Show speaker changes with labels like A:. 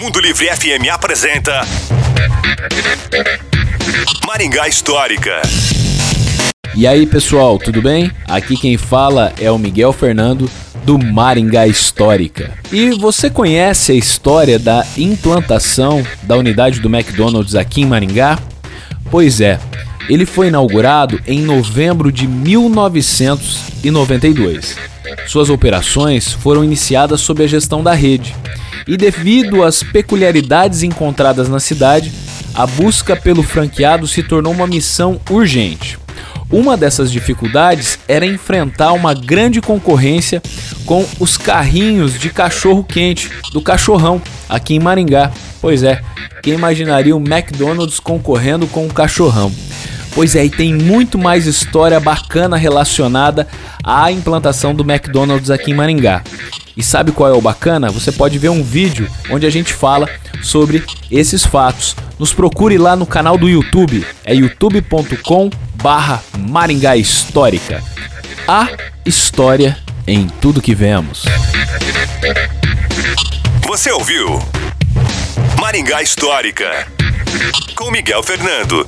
A: Mundo Livre FM apresenta Maringá Histórica.
B: E aí pessoal, tudo bem? Aqui quem fala é o Miguel Fernando do Maringá Histórica. E você conhece a história da implantação da unidade do McDonald's aqui em Maringá? Pois é, ele foi inaugurado em novembro de 1992. Suas operações foram iniciadas sob a gestão da rede. E devido às peculiaridades encontradas na cidade, a busca pelo franqueado se tornou uma missão urgente. Uma dessas dificuldades era enfrentar uma grande concorrência com os carrinhos de cachorro quente do cachorrão aqui em Maringá. Pois é, quem imaginaria o McDonald's concorrendo com o cachorrão? Pois é, e tem muito mais história bacana relacionada à implantação do McDonald's aqui em Maringá. E sabe qual é o bacana? Você pode ver um vídeo onde a gente fala sobre esses fatos. Nos procure lá no canal do YouTube, é youtube.com barra Maringá Histórica. A história em tudo que vemos.
A: Você ouviu Maringá Histórica com Miguel Fernando.